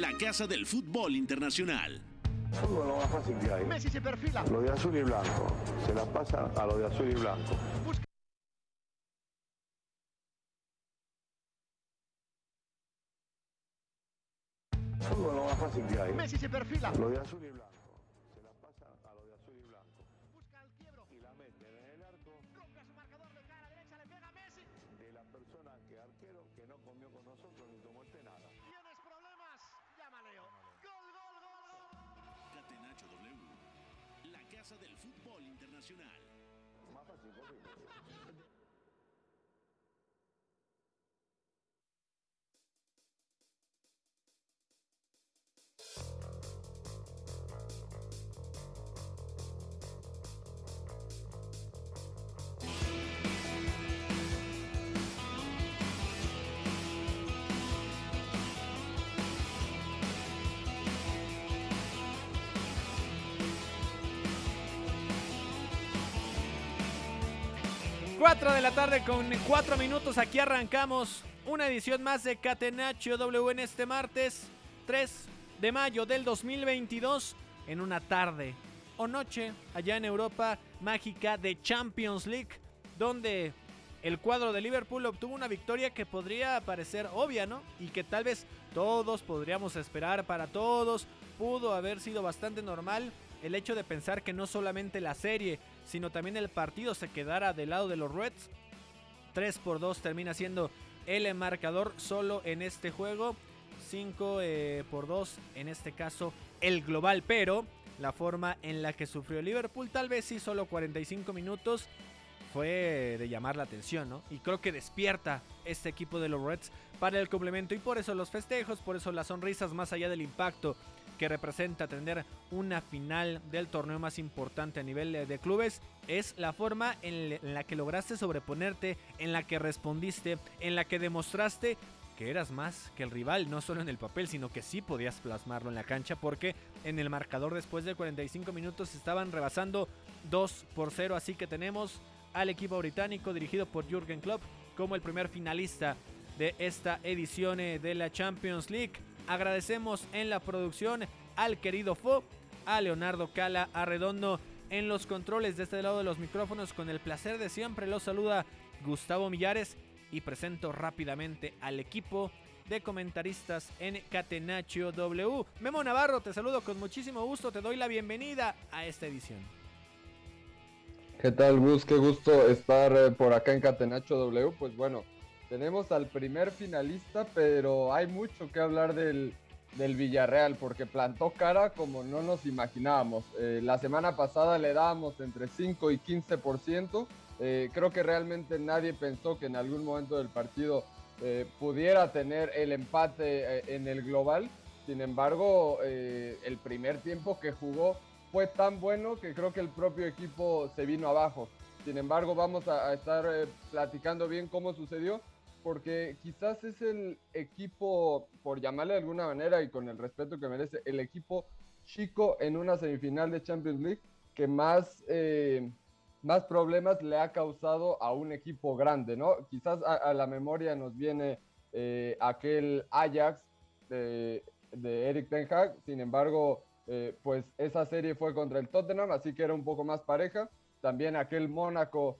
la casa del fútbol internacional. Fútbol lo más fácil que hay. Messi se perfila. Lo de azul y blanco. Se la pasa a lo de azul y blanco. Fútbol lo más fácil que hay. Messi se perfila. Lo de azul y blanco. Fútbol 4 de la tarde con 4 minutos. Aquí arrancamos una edición más de Catenacho W en este martes 3 de mayo del 2022 en una tarde o noche allá en Europa mágica de Champions League donde el cuadro de Liverpool obtuvo una victoria que podría parecer obvia, ¿no? Y que tal vez todos podríamos esperar para todos. Pudo haber sido bastante normal el hecho de pensar que no solamente la serie, sino también el partido se quedara del lado de los Reds. 3 por 2 termina siendo el marcador solo en este juego. 5 eh, por 2 en este caso el global, pero la forma en la que sufrió Liverpool, tal vez sí solo 45 minutos, fue de llamar la atención, ¿no? Y creo que despierta este equipo de los Reds para el complemento y por eso los festejos, por eso las sonrisas más allá del impacto que representa tener una final del torneo más importante a nivel de, clubes es la forma en la que lograste sobreponerte, en la que respondiste, en la que demostraste que eras más que el rival, no solo en el papel, sino que sí podías plasmarlo en la cancha, porque en el marcador después de 45 minutos estaban rebasando 2 por 0, así que tenemos al equipo británico dirigido por Jürgen Klopp como el primer finalista de esta edición eh, de la Champions League. Agradecemos en la producción al querido Fo, a Leonardo Cala Arredondo en los controles de este lado de los micrófonos. Con el placer de siempre los saluda Gustavo Millares y presento rápidamente al equipo de comentaristas en Catenaccio W. Memo Navarro, te saludo con muchísimo gusto, te doy la bienvenida a esta edición. ¿Qué tal, Gus? Qué gusto estar eh, por acá en Catenacho W. Pues bueno, tenemos al primer finalista, pero hay mucho que hablar del, del Villarreal, porque plantó cara como no nos imaginábamos. Eh, la semana pasada le dábamos entre 5 y 15%. Eh, creo que realmente nadie pensó que en algún momento del partido eh, pudiera tener el empate eh, en el global. Sin embargo, el primer tiempo que jugó fue tan bueno que creo que el propio equipo se vino abajo. Sin embargo, vamos a, estar platicando bien cómo sucedió, porque quizás es el equipo, por llamarle de alguna manera y con el respeto que merece, el equipo chico en una semifinal de Champions League que más, eh, más problemas le ha causado a un equipo grande, ¿no? Quizás a, la memoria nos viene eh, aquel Ajax de, Eric Ten Hag, sin embargo, eh, pues esa serie fue contra el Tottenham, así que era un poco más pareja. También aquel Mónaco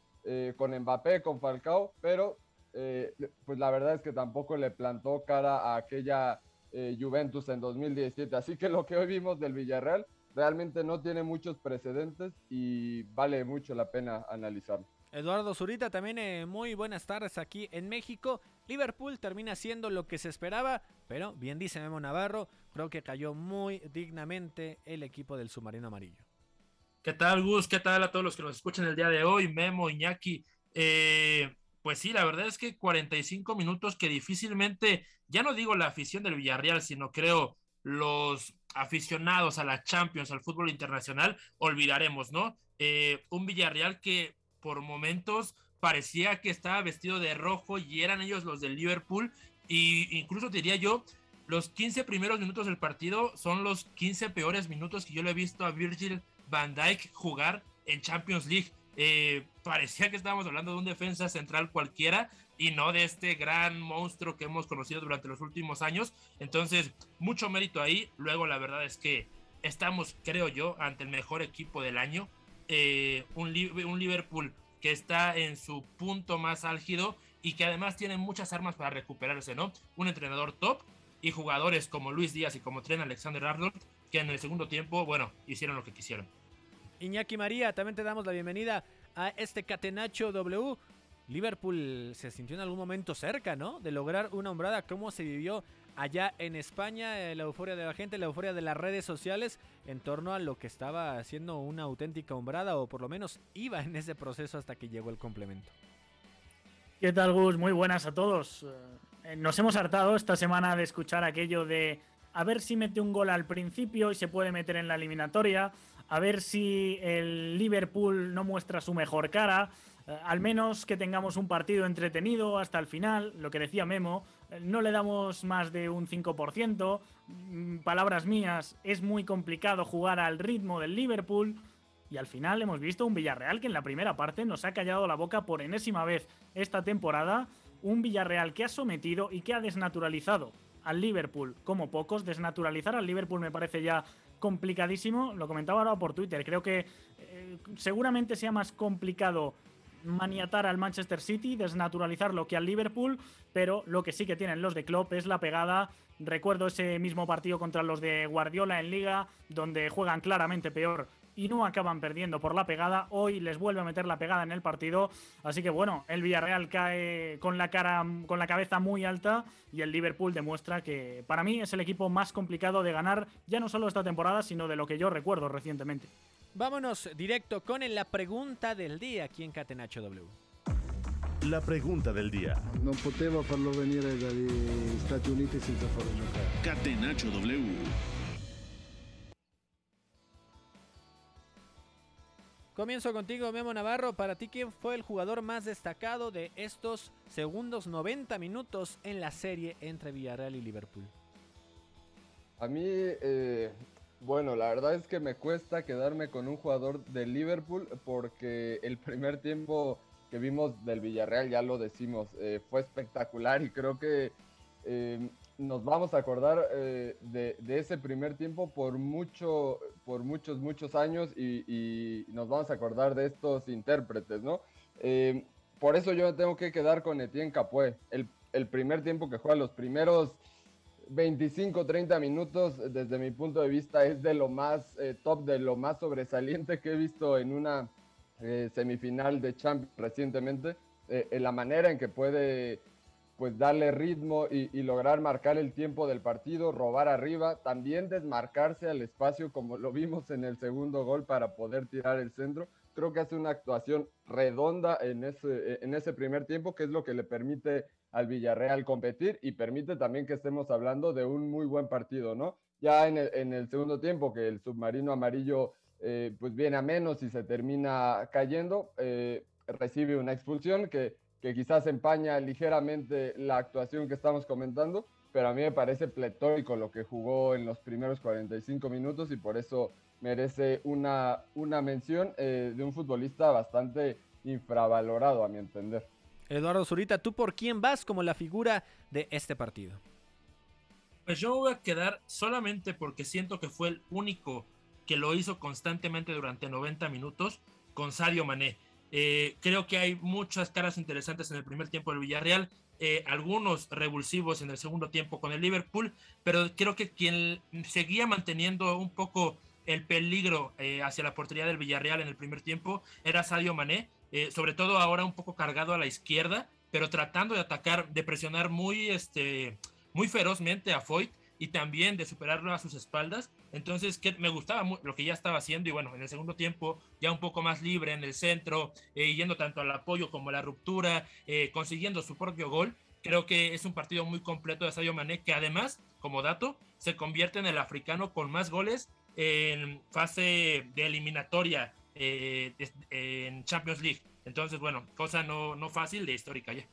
con Mbappé, con Falcao, pero eh, pues la verdad es que tampoco le plantó cara a aquella eh, Juventus en 2017. Así que lo que hoy vimos del Villarreal realmente no tiene muchos precedentes y vale mucho la pena analizarlo. Eduardo Zurita, también eh, muy buenas tardes aquí en México. Liverpool termina siendo lo que se esperaba, pero bien dice Memo Navarro, creo que cayó muy dignamente el equipo del submarino amarillo. ¿Qué tal, Gus? ¿Qué tal a todos los que nos escuchan el día de hoy? Memo, Iñaki. Eh, pues sí, la verdad es que 45 minutos que difícilmente, ya no digo la afición del Villarreal, sino creo los aficionados a la Champions, al fútbol internacional, olvidaremos, ¿no? Eh, un Villarreal que por momentos parecía que estaba vestido de rojo y eran ellos los del Liverpool, y incluso diría yo, los 15 primeros minutos del partido son los 15 peores minutos que yo le he visto a Virgil van Dijk jugar en Champions League. Eh, parecía que estábamos hablando de un defensa central cualquiera y no de este gran monstruo que hemos conocido durante los últimos años. Entonces, mucho mérito ahí. Luego, la verdad es que estamos, creo yo, ante el mejor equipo del año. Eh, un, un Liverpool que está en su punto más álgido y que además tiene muchas armas para recuperarse, ¿no? Un entrenador top y jugadores como Luis Díaz y como Tren Alexander Arnold que en el segundo tiempo, bueno, hicieron lo que quisieron. Iñaki María, también te damos la bienvenida a este Catenacho W. Liverpool se sintió en algún momento cerca, ¿no? De lograr una hombrada. ¿Cómo se vivió allá en España? Eh, la euforia de la gente, la euforia de las redes sociales en torno a lo que estaba haciendo una auténtica hombrada o por lo menos iba en ese proceso hasta que llegó el complemento. ¿Qué tal, Gus? Muy buenas a todos. Eh, nos hemos hartado esta semana de escuchar aquello de a ver si mete un gol al principio y se puede meter en la eliminatoria a ver si el Liverpool no muestra su mejor cara, eh, al menos que tengamos un partido entretenido hasta el final, lo que decía Memo, eh, no le damos más de un 5%, mm, palabras mías, es muy complicado jugar al ritmo del Liverpool. Y al final hemos visto un Villarreal que en la primera parte nos ha callado la boca por enésima vez esta temporada. Un Villarreal que ha sometido y que ha desnaturalizado al Liverpool como pocos. Desnaturalizar al Liverpool me parece ya complicadísimo. Lo comentaba ahora por Twitter. Creo que eh, seguramente sea más complicado maniatar al Manchester City, desnaturalizarlo que al Liverpool, pero lo que sí que tienen los de Klopp es la pegada. Recuerdo ese mismo partido contra los de Guardiola en Liga, donde juegan claramente peor y no acaban perdiendo por la pegada. Hoy les vuelve a meter la pegada en el partido. Así que bueno, el Villarreal cae con la cara, con la cabeza muy alta y el Liverpool demuestra que para mí es el equipo más complicado de ganar, ya no solo esta temporada, sino de lo que yo recuerdo recientemente. Vámonos directo con la pregunta del día aquí en Catenacho W. La pregunta del día. No poteva farlo venire dagli Stati Uniti senza farlo giocare. Catenacho W. Comienzo contigo, Memo Navarro. Para ti, ¿quién fue el jugador más destacado de estos segundos 90 minutos en la serie entre Villarreal y Liverpool? A mí, eh, bueno, la verdad es que me cuesta quedarme con un jugador de Liverpool porque el primer tiempo que vimos del Villarreal, ya lo decimos, eh, fue espectacular y creo que eh, nos vamos a acordar eh, de, ese primer tiempo por, mucho, por muchos, muchos años y, nos vamos a acordar de estos intérpretes, ¿no? Eh, por eso yo tengo que quedar con Etienne Capué. El, primer tiempo que juega, los primeros 25, 30 minutos, desde mi punto de vista, es de lo más eh, top, de lo más sobresaliente que he visto en una semifinal de Champions recientemente. en la manera en que puede pues darle ritmo y, lograr marcar el tiempo del partido, robar arriba, también desmarcarse al espacio como lo vimos en el segundo gol para poder tirar el centro. Creo que hace una actuación redonda en ese, en ese primer tiempo, que es lo que le permite al Villarreal competir y permite también que estemos hablando de un muy buen partido, ¿no? Ya en el, segundo tiempo, que el submarino amarillo eh, pues viene a menos y se termina cayendo, eh, recibe una expulsión que que quizás empaña ligeramente la actuación que estamos comentando, pero a mí me parece pletórico lo que jugó en los primeros 45 minutos y por eso merece una, una mención eh, de un futbolista bastante infravalorado a mi entender. Eduardo Zurita, ¿tú por quién vas como la figura de este partido? Pues yo voy a quedar solamente porque siento que fue el único que lo hizo constantemente durante 90 minutos con Sadio Mané. Eh, creo que hay muchas caras interesantes en el primer tiempo del Villarreal, eh, algunos revulsivos en el segundo tiempo con el Liverpool, pero creo que quien seguía manteniendo un poco el peligro eh, hacia la portería del Villarreal en el primer tiempo era Sadio Mané, sobre todo ahora un poco cargado a la izquierda, pero tratando de atacar, de presionar muy, este, muy ferozmente a Foyt y también de superarlo a sus espaldas. Entonces, que me gustaba lo que ya estaba haciendo y bueno, en el segundo tiempo ya un poco más libre en el centro, eh, yendo tanto al apoyo como a la ruptura, eh, consiguiendo su propio gol. Creo que es un partido muy completo de Sadio Mané, que además, como dato, se convierte en el africano con más goles en fase de eliminatoria eh, en Champions League. Entonces, bueno, cosa no, no fácil de histórica ya.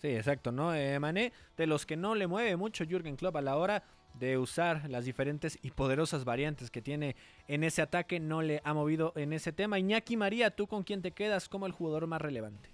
Sí, exacto, ¿no? Eh, Mané, de los que no le mueve mucho Jürgen Klopp a la hora de usar las diferentes y poderosas variantes que tiene en ese ataque, no le ha movido en ese tema. Iñaki María, ¿tú con quién te quedas como el jugador más relevante?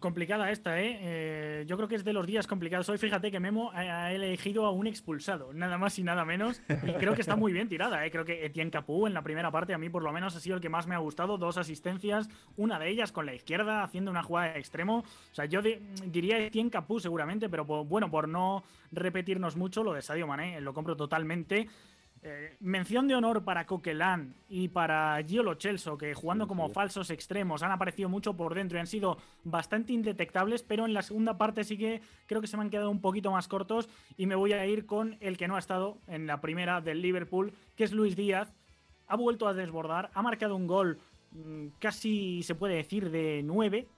Complicada esta, ¿eh? ¿eh? Yo creo que es de los días complicados. Hoy fíjate que Memo ha elegido a un expulsado, nada más y nada menos. Y creo que está muy bien tirada, ¿eh? Creo que Etienne Capú en la primera parte a mí por lo menos ha sido el que más me ha gustado. Dos asistencias, una de ellas con la izquierda haciendo una jugada de extremo. O sea, yo diría Etienne Capú seguramente, pero bueno, por no repetirnos mucho, lo de Sadio Mané lo compro totalmente. Eh, mención de honor para Coquelin y para Giolo Chelso, que jugando como falsos extremos han aparecido mucho por dentro y han sido bastante indetectables, pero en la segunda parte sí que creo que se me han quedado un poquito más cortos y me voy a ir con el que no ha estado en la primera del Liverpool, que es Luis Díaz. Ha vuelto a desbordar, ha marcado un gol mm, casi se puede decir de nueve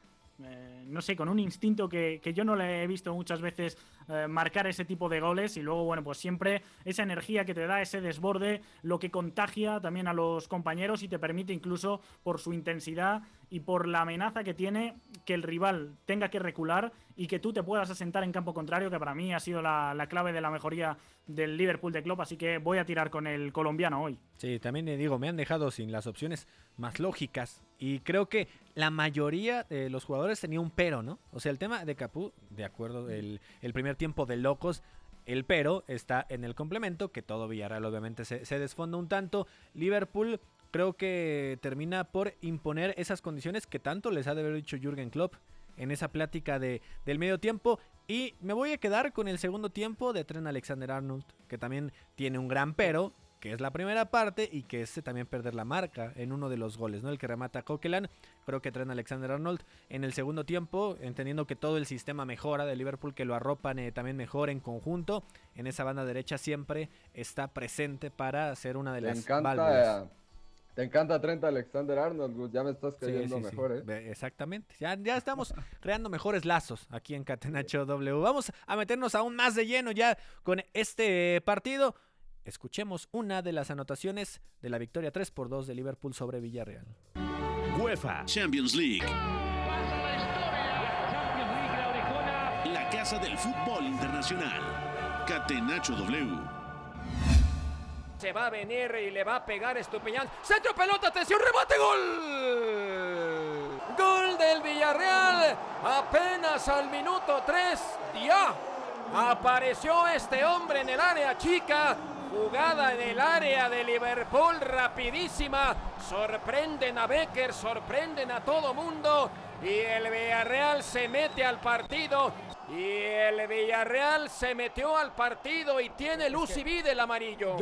eh, no sé, con un instinto que, yo no le he visto muchas veces eh, marcar ese tipo de goles y luego, bueno, pues siempre esa energía que te da, ese desborde, lo que contagia también a los compañeros y te permite incluso por su intensidad y por la amenaza que tiene que el rival tenga que recular y que tú te puedas asentar en campo contrario, que para mí ha sido la, clave de la mejoría del Liverpool de Klopp, así que voy a tirar con el colombiano hoy. Sí, también le digo, me han dejado sin las opciones más lógicas y creo que la mayoría de los jugadores tenía un pero, ¿no? O sea, el tema de Capú, de acuerdo, el, el primer tiempo de locos, el pero está en el complemento, que todo Villarreal obviamente se, desfonda un tanto. Liverpool creo que termina por imponer esas condiciones que tanto les ha de haber dicho Jürgen Klopp en esa plática de, del medio tiempo. Y me voy a quedar con el segundo tiempo de Tren Alexander Arnold, que también tiene un gran pero, que es la primera parte y que es también perder la marca en uno de los goles, ¿no? El que remata a Coquelin. Creo que Tren Alexander Arnold en el segundo tiempo, entendiendo que todo el sistema mejora de Liverpool, que lo arropan eh, también mejor en conjunto, en esa banda derecha siempre está presente para ser una de las encanta, te encanta Trent Alexander Arnold, ya me estás cayendo mejor, ¿eh? Exactamente. Ya, ya estamos creando mejores lazos aquí en Catenacho W. Vamos a meternos aún más de lleno ya con este partido. Escuchemos una de las anotaciones de la victoria 3 por 2 de Liverpool sobre Villarreal. UEFA Champions League. La casa del fútbol internacional. Catenacho W se va a venir y le va a pegar Estupiñán. Centro pelota, atención, rebate, gol. Gol del Villarreal. Apenas al minuto 3. Ya apareció este hombre en el área chica. Jugada en el área de Liverpool rapidísima. Sorprenden a Becker, sorprenden a todo mundo. Y el Villarreal se mete al partido. Y el Villarreal se metió al partido y tiene luz y vida el amarillo.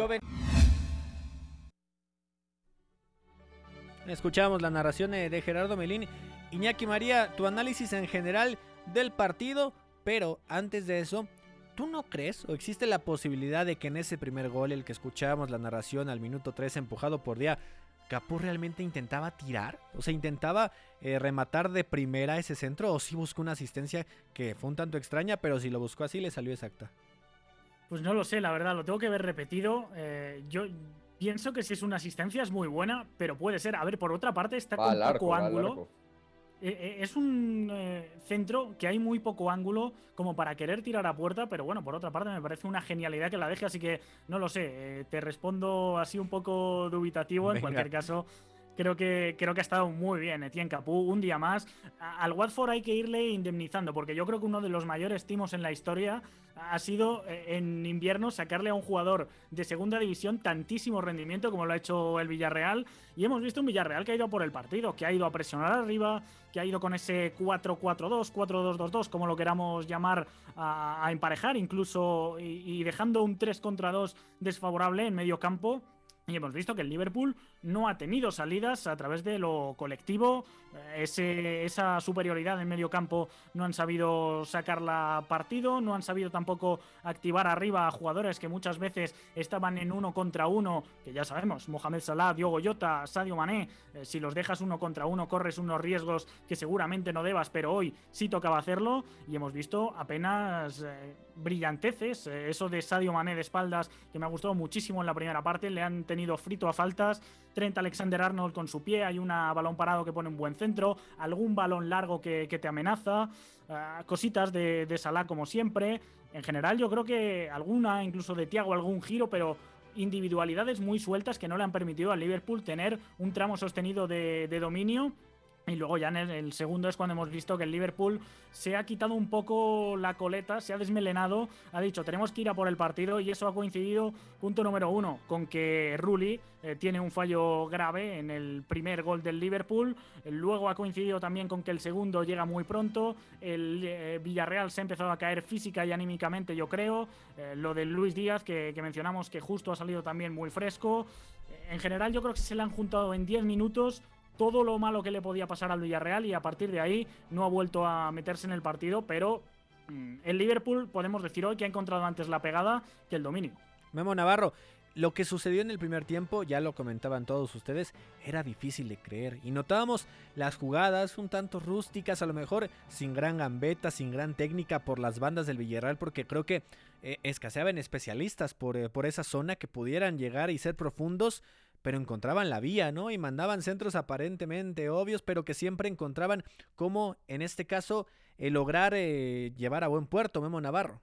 Escuchamos la narración de Gerardo Melín. Iñaki María, tu análisis en general del partido, pero antes de eso, ¿tú no crees o existe la posibilidad de que en ese primer gol, el que escuchábamos la narración al minuto 3 empujado por Día, Capú realmente intentaba tirar? O sea, intentaba eh, rematar de primera ese centro o si buscó una asistencia que fue un tanto extraña, pero si lo buscó así le salió exacta. Pues no lo sé, la verdad, lo tengo que ver repetido. Eh, yo, Pienso que si es una asistencia es muy buena, pero puede ser. A ver, por otra parte está con poco ángulo. Eh, eh, es un eh, centro que hay muy poco ángulo como para querer tirar a puerta, pero bueno, por otra parte me parece una genialidad que la deje, así que no lo sé, te respondo así un poco dubitativo. En cualquier caso, Creo que, creo que ha estado muy bien Etienne Capú, un día más. Al Watford hay que irle indemnizando, porque yo creo que uno de los mayores timos en la historia ha sido eh, en invierno sacarle a un jugador de segunda división tantísimo rendimiento como lo ha hecho el Villarreal. Y hemos visto un Villarreal que ha ido por el partido, que ha ido a presionar arriba, que ha ido con ese 4-4-2, 4-2-2-2, como lo queramos llamar, a, emparejar incluso y, y dejando un 3 contra 2 desfavorable en medio campo Y hemos visto que el Liverpool no ha tenido salidas a través de lo colectivo. Eh, ese, esa superioridad en medio campo no han sabido sacarla partido, no han sabido tampoco activar arriba a jugadores que muchas veces estaban en uno contra uno, que ya sabemos, Mohamed Salah, Diogo Jota, Sadio Mané, eh, si los dejas uno contra uno corres unos riesgos que seguramente no debas, pero hoy sí tocaba hacerlo. Y hemos visto apenas eh, brillanteces, eso de Sadio Mané de espaldas que me ha gustado muchísimo en la primera parte, le han tenido frito a faltas, Trent Alexander Arnold con su pie, hay un balón parado que pone un buen centro, algún balón largo que, te amenaza, ah, cositas de, de Salah como siempre. En general yo creo que alguna, incluso de Tiago, algún giro, pero individualidades muy sueltas que no le han permitido al Liverpool tener un tramo sostenido de dominio y luego ya en el, segundo es cuando hemos visto que el Liverpool se ha quitado un poco la coleta, se ha desmelenado, ha dicho tenemos que ir a por el partido y eso ha coincidido, punto número uno, con que Rulli eh, tiene un fallo grave en el primer gol del Liverpool, luego ha coincidido también con que el segundo llega muy pronto, el eh, Villarreal se ha empezado a caer física y anímicamente yo creo, eh, lo de Luis Díaz que, que mencionamos que justo ha salido también muy fresco, en general yo creo que se le han juntado en 10 minutos todo lo malo que le podía pasar al Villarreal y a partir de ahí no ha vuelto a meterse en el partido, pero mm, el Liverpool podemos decir hoy que ha encontrado antes la pegada que el dominio. Memo Navarro, lo que sucedió en el primer tiempo, ya lo comentaban todos ustedes, era difícil de creer. Y notábamos las jugadas un tanto rústicas, a lo mejor sin gran gambeta, sin gran técnica por las bandas del Villarreal, porque creo que eh, escaseaban especialistas por, eh, por esa zona que pudieran llegar y ser profundos pero encontraban la vía, ¿no? Y mandaban centros aparentemente obvios, pero que siempre encontraban cómo, en este caso, eh, lograr eh, llevar a buen puerto, Memo Navarro.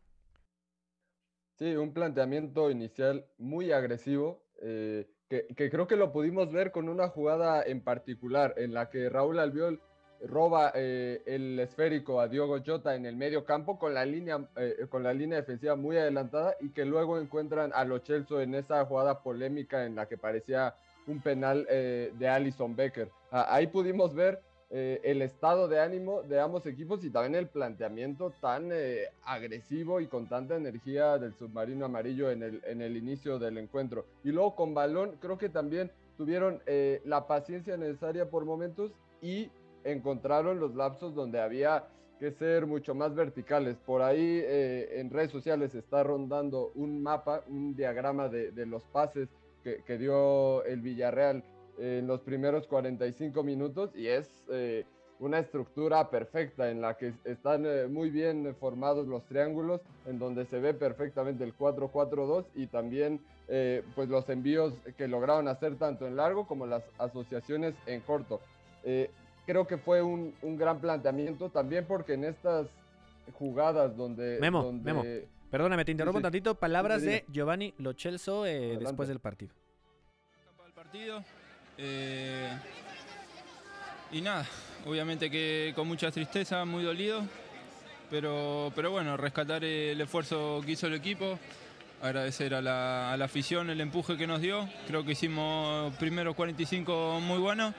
Sí, un planteamiento inicial muy agresivo, eh, que, creo que lo pudimos ver con una jugada en particular, en la que Raúl Albiol roba el esférico a Diogo Jota en el medio campo con la línea con la línea defensiva muy adelantada y que luego encuentran a Lo Celso en esa jugada polémica en la que parecía un penal de Alison Becker. Ah, ahí pudimos ver eh, el estado de ánimo de ambos equipos y también el planteamiento tan eh, agresivo y con tanta energía del submarino amarillo en el, en el inicio del encuentro. Y luego con balón creo que también tuvieron eh, la paciencia necesaria por momentos y encontraron los lapsos donde había que ser mucho más verticales. Por ahí en redes sociales está rondando un mapa, un diagrama de, de los pases que, que dio el Villarreal en los primeros 45 minutos y es eh, una estructura perfecta en la que están eh, muy bien formados los triángulos, en donde se ve perfectamente el 4-4-2 y también eh, pues los envíos que lograron hacer tanto en largo como las asociaciones en corto. Creo que fue un, un, gran planteamiento también porque en estas jugadas donde... Memo, Memo. Perdóname, te interrumpo un tantito. Palabras de Giovanni Lochelso después del partido. partido eh, y nada, obviamente que con mucha tristeza, muy dolido, pero, pero bueno, rescatar el esfuerzo que hizo el equipo, agradecer a la, afición el empuje que nos dio, creo que hicimos primeros 45 muy buenos,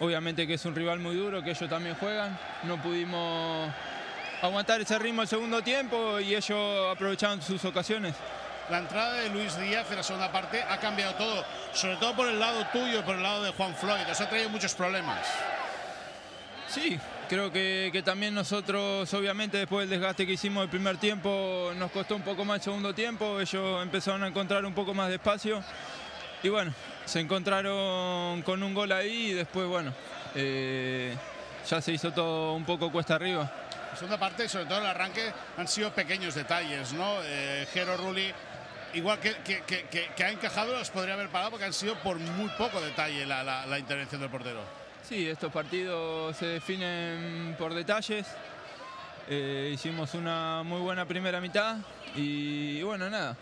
obviamente que es un rival muy duro, que ellos también juegan, no pudimos aguantar ese ritmo el segundo tiempo y ellos aprovecharon sus ocasiones. La entrada de Luis Díaz en la segunda parte ha cambiado todo, sobre todo por el lado tuyo, por el lado de Juan Floyd, os ha traído muchos problemas. Sí, creo que, también nosotros, obviamente, después del desgaste que hicimos el primer tiempo, nos costó un poco más el segundo tiempo, ellos empezaron a encontrar un poco más de espacio y bueno, se encontraron con un gol ahí y después, bueno, eh, ya se hizo todo un poco cuesta arriba. La segunda parte, sobre todo el arranque, han sido pequeños detalles, ¿no? Eh, Jero Rulli igual que, que, ha encajado, los podría haber parado porque han sido por muy poco detalle la, intervención del portero. Sí, estos partidos se definen por detalles. Eh, hicimos una muy buena primera mitad y, bueno, nada.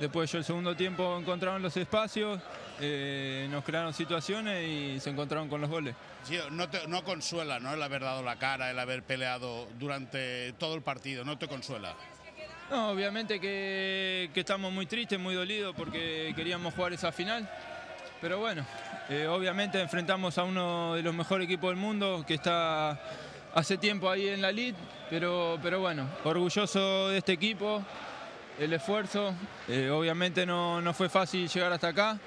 Después yo el segundo tiempo encontraron los espacios, eh, nos crearon situaciones y se encontraron con los goles. Sí, no, no consuela ¿no? el haber dado la cara, el haber peleado durante todo el partido, no te consuela. No, obviamente que, estamos muy tristes, muy dolidos porque queríamos jugar esa final. Pero bueno, eh, obviamente enfrentamos a uno de los mejores equipos del mundo que está hace tiempo ahí en la lid, pero, pero bueno, orgulloso de este equipo, el esfuerzo. Eh, obviamente no, no, fue fácil llegar hasta acá,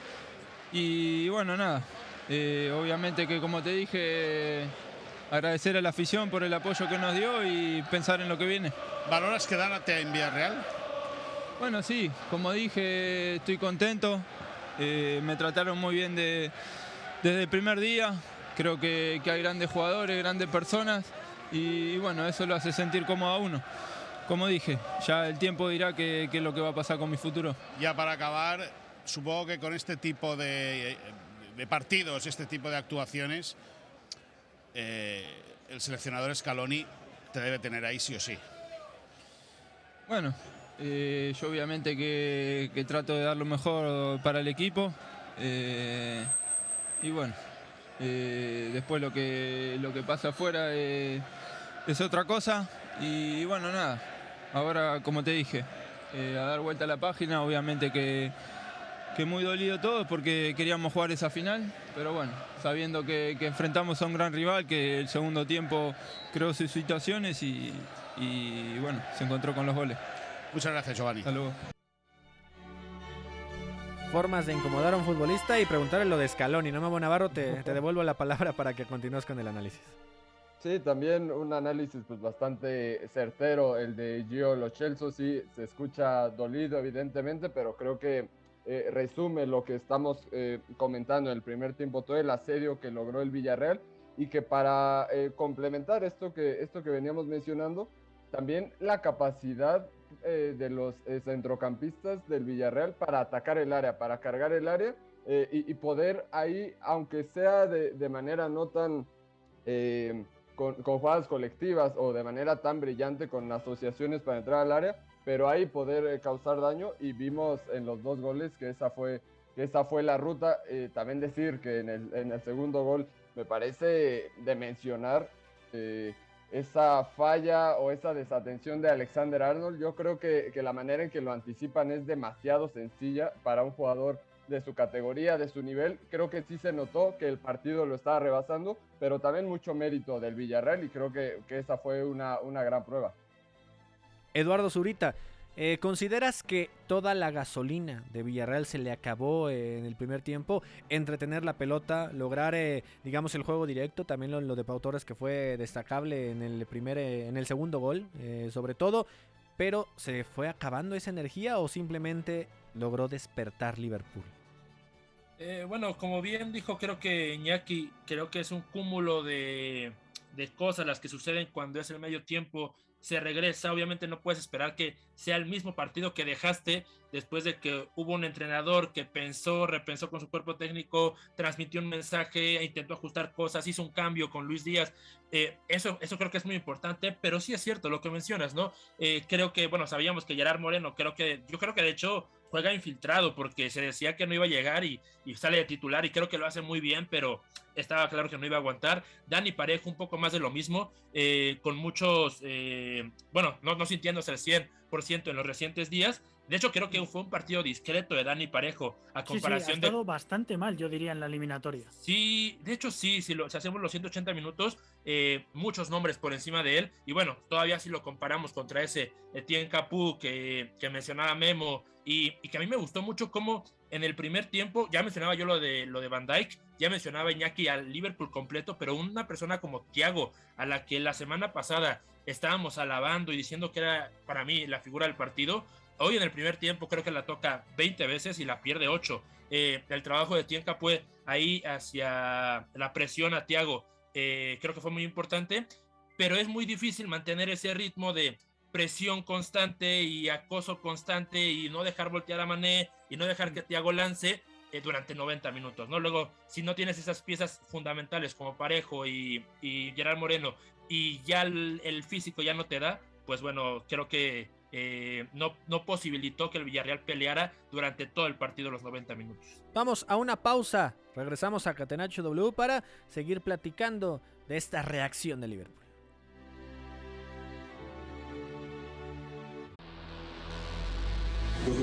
Y bueno, nada, eh, obviamente que como te dije, agradecer a la afición por el apoyo que nos dio y pensar en lo que viene. ¿Valoras quedarte en Villarreal? Bueno, sí, como dije, estoy contento. Eh, me trataron muy bien de, desde el primer día. Creo que, que hay grandes jugadores, grandes personas y, bueno, eso lo hace sentir cómodo a uno. Como dije, ya el tiempo dirá qué es lo que va a pasar con mi futuro. Ya para acabar, supongo que con este tipo de, de partidos, este tipo de actuaciones, eh, el seleccionador Scaloni te debe tener ahí sí o sí. Bueno, eh, yo obviamente que, que trato de dar lo mejor para el equipo. eh, y bueno, después lo que, lo que pasa afuera es otra cosa. Y bueno, nada, ahora como te dije, eh, a dar vuelta a la página, obviamente que, que muy dolido todo porque queríamos jugar esa final, pero bueno, sabiendo que, que enfrentamos a un gran rival que el segundo tiempo creó sus situaciones y, y bueno, se encontró con los goles. Muchas gracias, Giovanni. Hasta luego. Formas de incomodar a un futbolista y preguntarle lo de Scaloni. No, Mamo Navarro, te, te devuelvo la palabra para que continúes con el análisis. Sí, también un análisis pues bastante certero el de Gio Lo Celso, sí, se escucha dolido evidentemente, pero creo que eh, resume lo que estamos eh, comentando en el primer tiempo, todo el asedio que logró el Villarreal y que para eh, complementar esto que, esto que veníamos mencionando, también la capacidad eh, de los eh, centrocampistas del Villarreal para atacar el área, para cargar el área y, y poder ahí, aunque sea de, de manera no tan... eh, con, jugadas colectivas o de manera tan brillante con asociaciones para entrar al área, pero ahí poder eh, causar daño y vimos en los dos goles que esa fue, que esa fue la ruta. Eh, también decir que en el, en el segundo gol me parece de mencionar eh, esa falla o esa desatención de Alexander Arnold. Yo creo que, que la manera en que lo anticipan es demasiado sencilla para un jugador de su categoría, de su nivel. Creo que sí se notó que el partido lo estaba rebasando, pero también mucho mérito del Villarreal y creo que, que esa fue una, una gran prueba. Eduardo Zurita, eh, ¿consideras que toda la gasolina de Villarreal se le acabó eh, en el primer tiempo? Entretener la pelota, lograr, eh, digamos, el juego directo, también lo, lo de Pau Torres que fue destacable en el, primer, en el segundo gol, sobre todo, pero ¿se fue acabando esa energía o simplemente logró despertar Liverpool? Eh, bueno, como bien dijo, creo que Iñaki, creo que es un cúmulo de, de cosas las que suceden cuando es el medio tiempo, se regresa, obviamente no puedes esperar que sea el mismo partido que dejaste después de que hubo un entrenador que pensó, repensó con su cuerpo técnico, transmitió un mensaje, intentó ajustar cosas, hizo un cambio con Luis Díaz. Eh, eso, eso creo que es muy importante, pero sí es cierto lo que mencionas, ¿no? Eh, creo que, bueno, sabíamos que Gerard Moreno, creo que, yo creo que de hecho juega infiltrado porque se decía que no iba a llegar y, sale de titular y creo que lo hace muy bien, pero estaba claro que no iba a aguantar. Dani Parejo un poco más de lo mismo, eh, con muchos, bueno, no, no sintiéndose al 100% en los recientes días. De hecho, creo que fue un partido discreto de Dani Parejo a comparación sí, sí, ha estado de... bastante mal, yo diría, en la eliminatoria. Sí, de hecho sí, si, lo, si hacemos los 180 minutos, eh, muchos nombres por encima de él. Y bueno, todavía si lo comparamos contra ese Etienne Capú que, que mencionaba Memo y, que a mí me gustó mucho cómo en el primer tiempo, ya mencionaba yo lo de, lo de Van Dyke, ya mencionaba Iñaki al Liverpool completo, pero una persona como Thiago, a la que la semana pasada estábamos alabando y diciendo que era para mí la figura del partido, hoy en el primer tiempo creo que la toca 20 veces y la pierde 8. Eh, el trabajo de Tienka fue ahí hacia la presión a Thiago, eh, creo que fue muy importante, pero es muy difícil mantener ese ritmo de presión constante y acoso constante y no dejar voltear a Mané y no dejar que Thiago lance eh, durante 90 minutos, ¿no? Luego, si no tienes esas piezas fundamentales como Parejo y, y Gerard Moreno y ya el, físico ya no te da, pues bueno, creo que eh, no, no posibilitó que el Villarreal peleara durante todo el partido los 90 minutos. Vamos a una pausa, regresamos a Catenacho W para seguir platicando de esta reacción de Liverpool.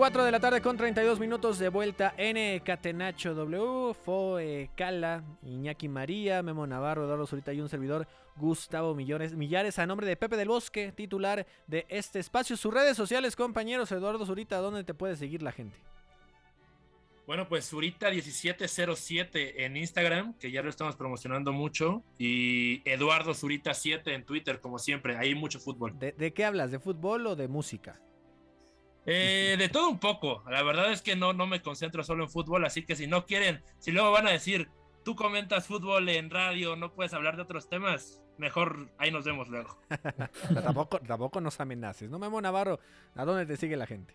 4 de la tarde con 32 minutos de vuelta en Catenacho W. Fue Cala, Iñaki María, Memo Navarro, Eduardo Zurita y un servidor, Gustavo Millones, Millares, a nombre de Pepe del Bosque, titular de este espacio. Sus redes sociales, compañeros, Eduardo Zurita, ¿dónde te puede seguir la gente? Bueno, pues Zurita1707 en Instagram, que ya lo estamos promocionando mucho, y Eduardo Zurita7 en Twitter, como siempre, hay mucho fútbol. ¿De, ¿De qué hablas? ¿De fútbol o de música? Eh, de todo un poco. La verdad es que no, no me concentro solo en fútbol, así que si no quieren, si luego van a decir, tú comentas fútbol en radio, no puedes hablar de otros temas, mejor ahí nos vemos luego. tampoco, tampoco nos amenaces, ¿no? Memo Navarro, ¿a dónde te sigue la gente?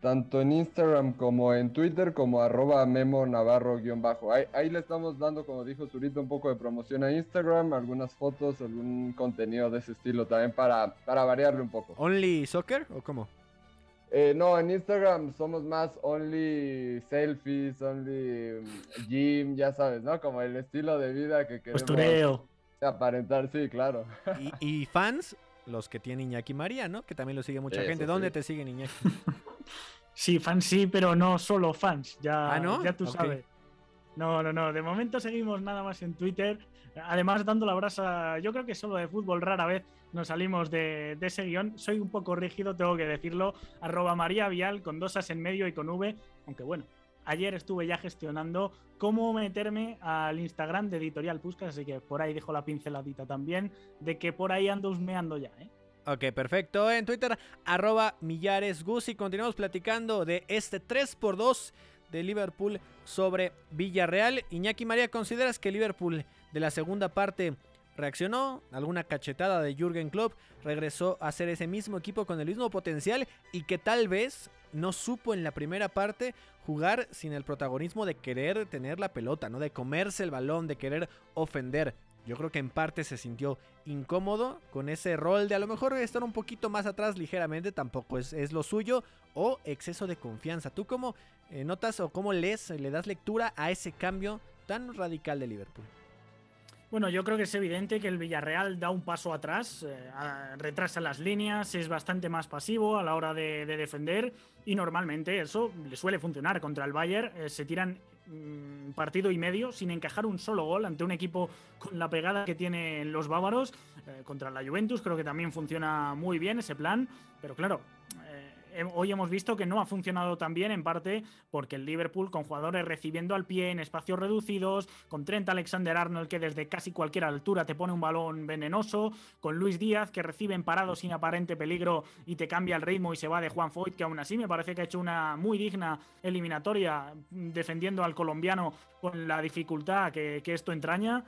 Tanto en Instagram como en Twitter, como arroba Memo Navarro-bajo. Ahí, ahí, le estamos dando, como dijo Zurita, un poco de promoción a Instagram, algunas fotos, algún contenido de ese estilo también para, para variarle un poco. ¿Only soccer o cómo? Eh, no, en Instagram somos más only selfies, only mm, gym, ya sabes, ¿no? Como el estilo de vida que queremos Postureo. aparentar, sí, claro. ¿Y, y fans, los que tiene Iñaki María, ¿no? Que también lo sigue mucha Eso gente. ¿Dónde sí. te siguen Iñaki? Sí, fans sí, pero no solo fans. Ya, ¿Ah, no? ya tú sabes. No, no, no. De momento seguimos nada más en Twitter. Además, dando la brasa, yo creo que solo de fútbol rara vez nos salimos de, ese guion. Soy un poco rígido, tengo que decirlo. Arroba María Vial con dos as en medio y con V. Aunque bueno, ayer estuve ya gestionando cómo meterme al Instagram de Editorial Puskas, así que por ahí dejo la pinceladita también de que por ahí ando husmeando ya, ¿eh? Ok, perfecto. En Twitter, arroba. Y continuamos platicando de este 3x2 de Liverpool sobre Villarreal. Iñaki María, ¿consideras que Liverpool de la segunda parte reaccionó? ¿Alguna cachetada de Jürgen Klopp? Regresó a ser ese mismo equipo con el mismo potencial y que tal vez no supo en la primera parte jugar sin el protagonismo de querer tener la pelota, ¿no? De comerse el balón, de querer ofender. Yo creo que en parte se sintió incómodo con ese rol de a lo mejor estar un poquito más atrás ligeramente, tampoco es, es lo suyo, o exceso de confianza. ¿Tú cómo eh, notas o cómo lees, le das lectura a ese cambio tan radical de Liverpool? Bueno, yo creo que es evidente que el Villarreal da un paso atrás, eh, retrasa las líneas, es bastante más pasivo a la hora de, de defender y normalmente eso le suele funcionar contra el Bayern. eh, se tiran mm, partido y medio sin encajar un solo gol ante un equipo con la pegada que tienen los bávaros. eh, contra la Juventus creo que también funciona muy bien ese plan, pero claro, hoy hemos visto que no ha funcionado tan bien en parte porque el Liverpool con jugadores recibiendo al pie en espacios reducidos, con Trent Alexander-Arnold que desde casi cualquier altura te pone un balón venenoso, con Luis Díaz que recibe en parado sin aparente peligro y te cambia el ritmo y se va de Juan Foyt que aún así me parece que ha hecho una muy digna eliminatoria defendiendo al colombiano con la dificultad que, que esto entraña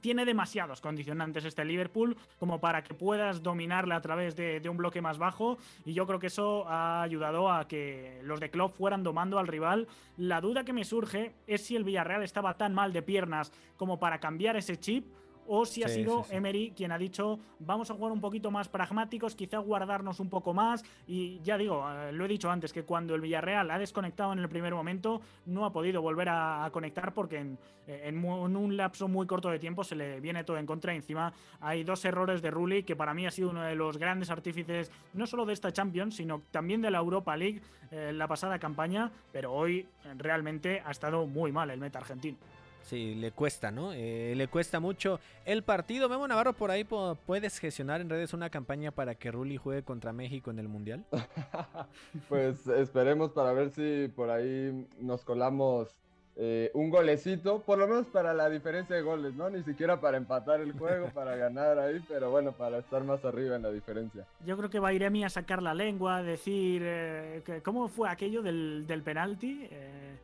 tiene demasiados condicionantes este Liverpool como para que puedas dominarle a través de, un bloque más bajo y yo creo que eso ha ayudado a que los de Klopp fueran domando al rival. La duda que me surge es si el Villarreal estaba tan mal de piernas como para cambiar ese chip o si ha sido sí, sí. Emery quien ha dicho vamos a jugar un poquito más pragmáticos, quizá guardarnos un poco más y ya digo, eh, lo he dicho antes que cuando el Villarreal ha desconectado en el primer momento no ha podido volver a, a conectar porque en, en mu- en un lapso muy corto de tiempo se le viene todo en contra encima hay dos errores de Rulli que para mí ha sido uno de los grandes artífices no solo de esta Champions sino también de la Europa League eh, en la pasada campaña pero hoy eh, realmente ha estado muy mal el meta argentino. Sí, le cuesta, ¿no? Eh, le cuesta mucho el partido. Memo Navarro, por ahí puedes gestionar en redes una campaña para que Rulli juegue contra México en el Mundial. Pues esperemos para ver si por ahí nos colamos eh, un golecito, por lo menos para la diferencia de goles, ¿no? Ni siquiera para empatar el juego, para ganar ahí, pero bueno, para estar más arriba en la diferencia. Yo creo que va a Iremi a sacar la lengua, a decir eh, que- cómo fue aquello del, del penalti. Eh,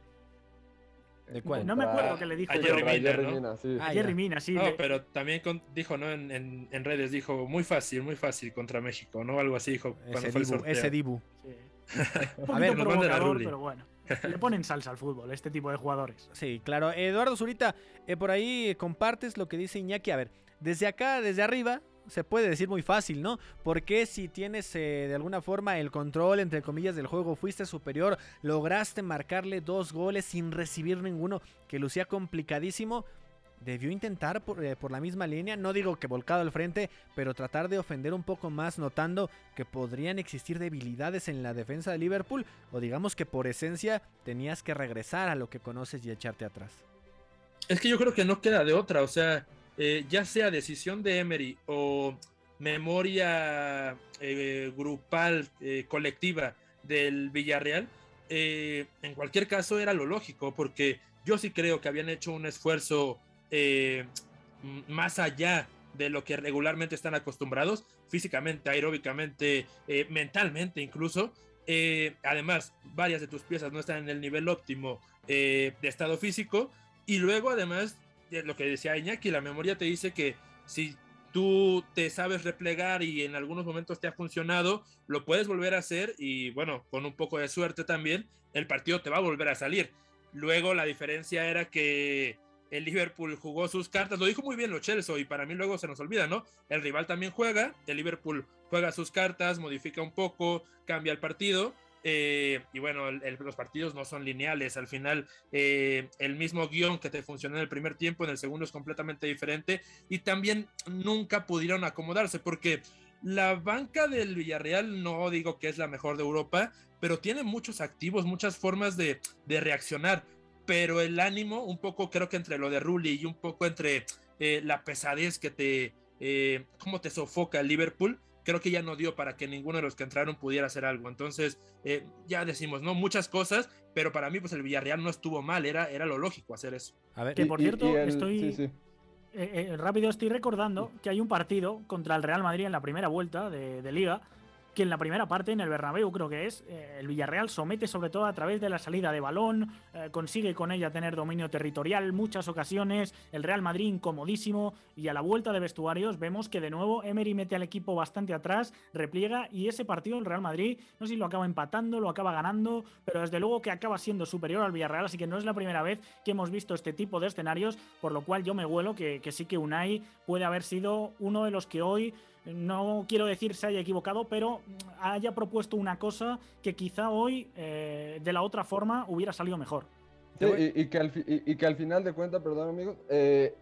¿De cuál? No me acuerdo qué le dijo. A Jerry Mina, ¿no? Mina, sí. a Jerry Mina, sí. No, le- pero también con- dijo, ¿no? En, en- en redes dijo, muy fácil, muy fácil contra México, ¿no? Algo así dijo cuando Ese fue el Dibu, sorteo. ese Dibu. sí. Un A ver, a provocador, pero bueno. Le ponen salsa al fútbol, este tipo de jugadores. Sí, claro. Eduardo Zurita, eh, por ahí compartes lo que dice Iñaki. A ver, desde acá, desde arriba, se puede decir muy fácil, ¿no? Porque si tienes eh, de alguna forma el control, entre comillas, del juego, fuiste superior, lograste marcarle dos goles sin recibir ninguno, que lucía complicadísimo, debió intentar por, eh, por, la misma línea, no digo que volcado al frente, pero tratar de ofender un poco más notando que podrían existir debilidades en la defensa de Liverpool o digamos que por esencia tenías que regresar a lo que conoces y echarte atrás. Es que yo creo que no queda de otra, o sea, eh, ya sea decisión de Emery o memoria eh, grupal, eh, colectiva del Villarreal, en cualquier caso era lo lógico, porque yo sí creo que habían hecho un esfuerzo más allá de lo que regularmente están acostumbrados, físicamente, aeróbicamente, mentalmente incluso. Además, varias de tus piezas no están en el nivel óptimo de estado físico. Y luego, además, de lo que decía Iñaki, la memoria te dice que si tú te sabes replegar y en algunos momentos te ha funcionado, lo puedes volver a hacer y bueno, con un poco de suerte también, el partido te va a volver a salir. Luego la diferencia era que el Liverpool jugó sus cartas, lo dijo muy bien lo Chelsea y para mí luego se nos olvida, ¿no? El rival también juega, el Liverpool juega sus cartas, modifica un poco, cambia el partido. Eh, y bueno, los partidos no son lineales. Al final, eh, el mismo guion que te funcionó en el primer tiempo, en el segundo es completamente diferente. Y también nunca pudieron acomodarse porque la banca del Villarreal no digo que es la mejor de Europa, pero tiene muchos activos, muchas formas de, reaccionar pero el ánimo, un poco creo que entre lo de Rulli y un poco entre eh, la pesadez que te, cómo te sofoca el Liverpool, creo que ya no dio para que ninguno de los que entraron pudiera hacer algo. Entonces, eh, ya decimos, ¿no? Muchas cosas, pero para mí, pues el Villarreal no estuvo mal, era, era lo lógico hacer eso. A ver, que por y, cierto, y el, estoy. Sí, sí. Eh, rápido estoy recordando que hay un partido contra el Real Madrid en la primera vuelta de, de Liga que en la primera parte, en el Bernabéu creo que es, eh, el Villarreal somete sobre todo a través de la salida de balón, eh, consigue con ella tener dominio territorial muchas ocasiones, el Real Madrid incomodísimo y a la vuelta de vestuarios vemos que de nuevo Emery mete al equipo bastante atrás, repliega y ese partido el Real Madrid no sé si lo acaba empatando, lo acaba ganando, pero desde luego que acaba siendo superior al Villarreal, así que no es la primera vez que hemos visto este tipo de escenarios, por lo cual yo me huelo que, que sí que Unai puede haber sido uno de los que hoy no quiero decir se haya equivocado, pero haya propuesto una cosa que quizá hoy eh, de la otra forma hubiera salido mejor. Sí, y, que al, final de cuentas, perdón amigos, eh,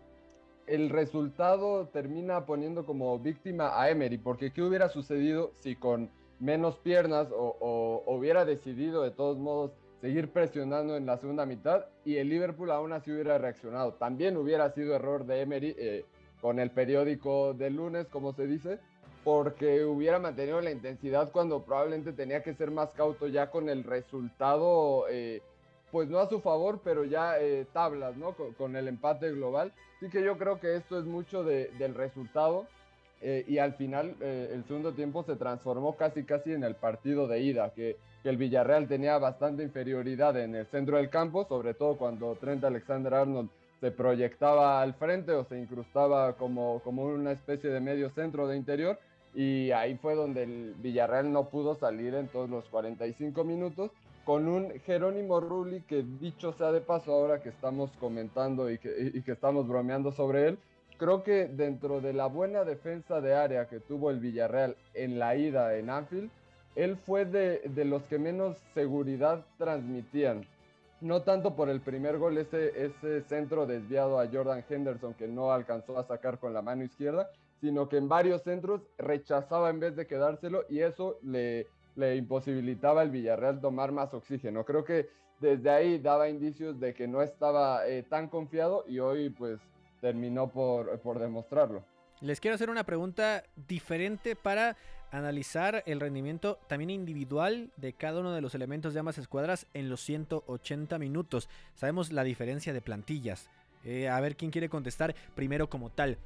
el resultado termina poniendo como víctima a Emery, porque ¿qué hubiera sucedido si con menos piernas o hubiera decidido de todos modos seguir presionando en la segunda mitad y el Liverpool aún así hubiera reaccionado? También hubiera sido error de Emery. Eh, con el periódico del lunes, como se dice, porque hubiera mantenido la intensidad cuando probablemente tenía que ser más cauto ya con el resultado, eh, pues no a su favor, pero ya eh, tablas, ¿no? Con, con, el empate global. Así que yo creo que esto es mucho de, del resultado. Eh, y al final el segundo tiempo se transformó casi casi en el partido de ida, que, que el Villarreal tenía bastante inferioridad en el centro del campo, sobre todo cuando Trent Alexander Arnold se proyectaba al frente o se incrustaba como, como una especie de medio centro de interior y ahí fue donde el Villarreal no pudo salir en todos los 45 minutos con un Jerónimo Rulli que dicho sea de paso ahora que estamos comentando y que, y que estamos bromeando sobre él, creo que dentro de la buena defensa de área que tuvo el Villarreal en la ida en Anfield, él fue de, de los que menos seguridad transmitían no tanto por el primer gol, ese, centro desviado a Jordan Henderson que no alcanzó a sacar con la mano izquierda, sino que en varios centros rechazaba en vez de quedárselo y eso le, le imposibilitaba al Villarreal tomar más oxígeno. Creo que desde ahí daba indicios de que no estaba eh, tan confiado y hoy pues terminó por, por demostrarlo. Les quiero hacer una pregunta diferente para analizar el rendimiento también individual de cada uno de los elementos de ambas escuadras en los 180 minutos. Sabemos la diferencia de plantillas. Eh, a ver quién quiere contestar primero como tal.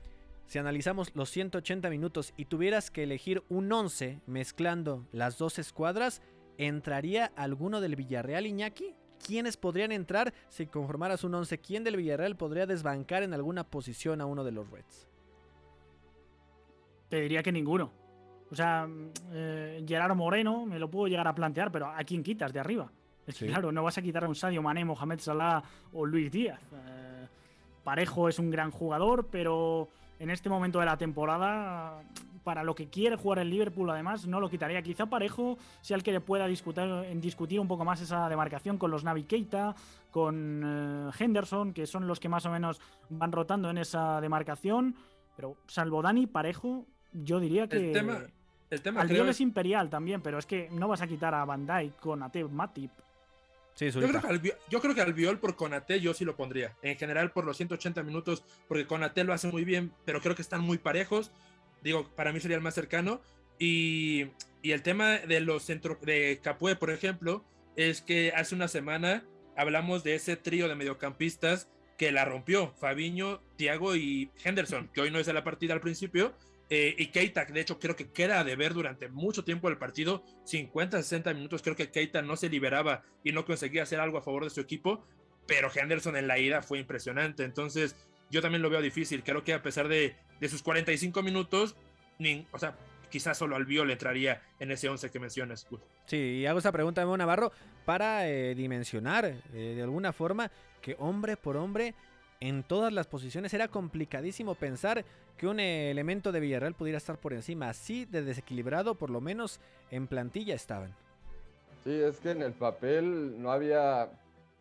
Si analizamos los 180 minutos y tuvieras que elegir un 11 mezclando las dos escuadras, ¿entraría alguno del Villarreal Iñaki? ¿Quiénes podrían entrar si conformaras un 11? ¿Quién del Villarreal podría desbancar en alguna posición a uno de los Reds? Te diría que ninguno. O sea, eh, Gerardo Moreno me lo puedo llegar a plantear, pero ¿a quién quitas de arriba? Es sí. claro, no vas a quitar a un Sadio Mané, Mohamed Salah o Luis Díaz. Eh, Parejo es un gran jugador, pero en este momento de la temporada, para lo que quiere jugar el Liverpool, además, no lo quitaría. Quizá Parejo sea el que le pueda discutir, discutir un poco más esa demarcación con los Navi Keita, con eh, Henderson, que son los que más o menos van rotando en esa demarcación. Pero salvo Dani, Parejo, yo diría que. El tema, el tema Albiol es imperial también, pero es que no vas a quitar a Van Dijk, Conate, Matip. Sí, yo, creo que Albiol, yo creo que Albiol por Conate yo sí lo pondría. En general por los 180 minutos, porque Conate lo hace muy bien, pero creo que están muy parejos. Digo, para mí sería el más cercano. Y, y el tema de los centros de Capué, por ejemplo, es que hace una semana hablamos de ese trío de mediocampistas que la rompió, Fabiño, Thiago y Henderson, que hoy no es de la partida al principio, eh, y Keita, de hecho creo que queda de ver durante mucho tiempo el partido, 50, 60 minutos, creo que Keita no se liberaba y no conseguía hacer algo a favor de su equipo, pero Henderson en la ida fue impresionante, entonces yo también lo veo difícil, creo que a pesar de, de sus 45 minutos, ni, o sea, quizás solo Albiol entraría en ese 11 que mencionas. Sí, y hago esa pregunta de Navarro para eh, dimensionar eh, de alguna forma que hombre por hombre en todas las posiciones era complicadísimo pensar que un elemento de Villarreal pudiera estar por encima, así de desequilibrado, por lo menos en plantilla estaban. Sí, es que en el papel no había,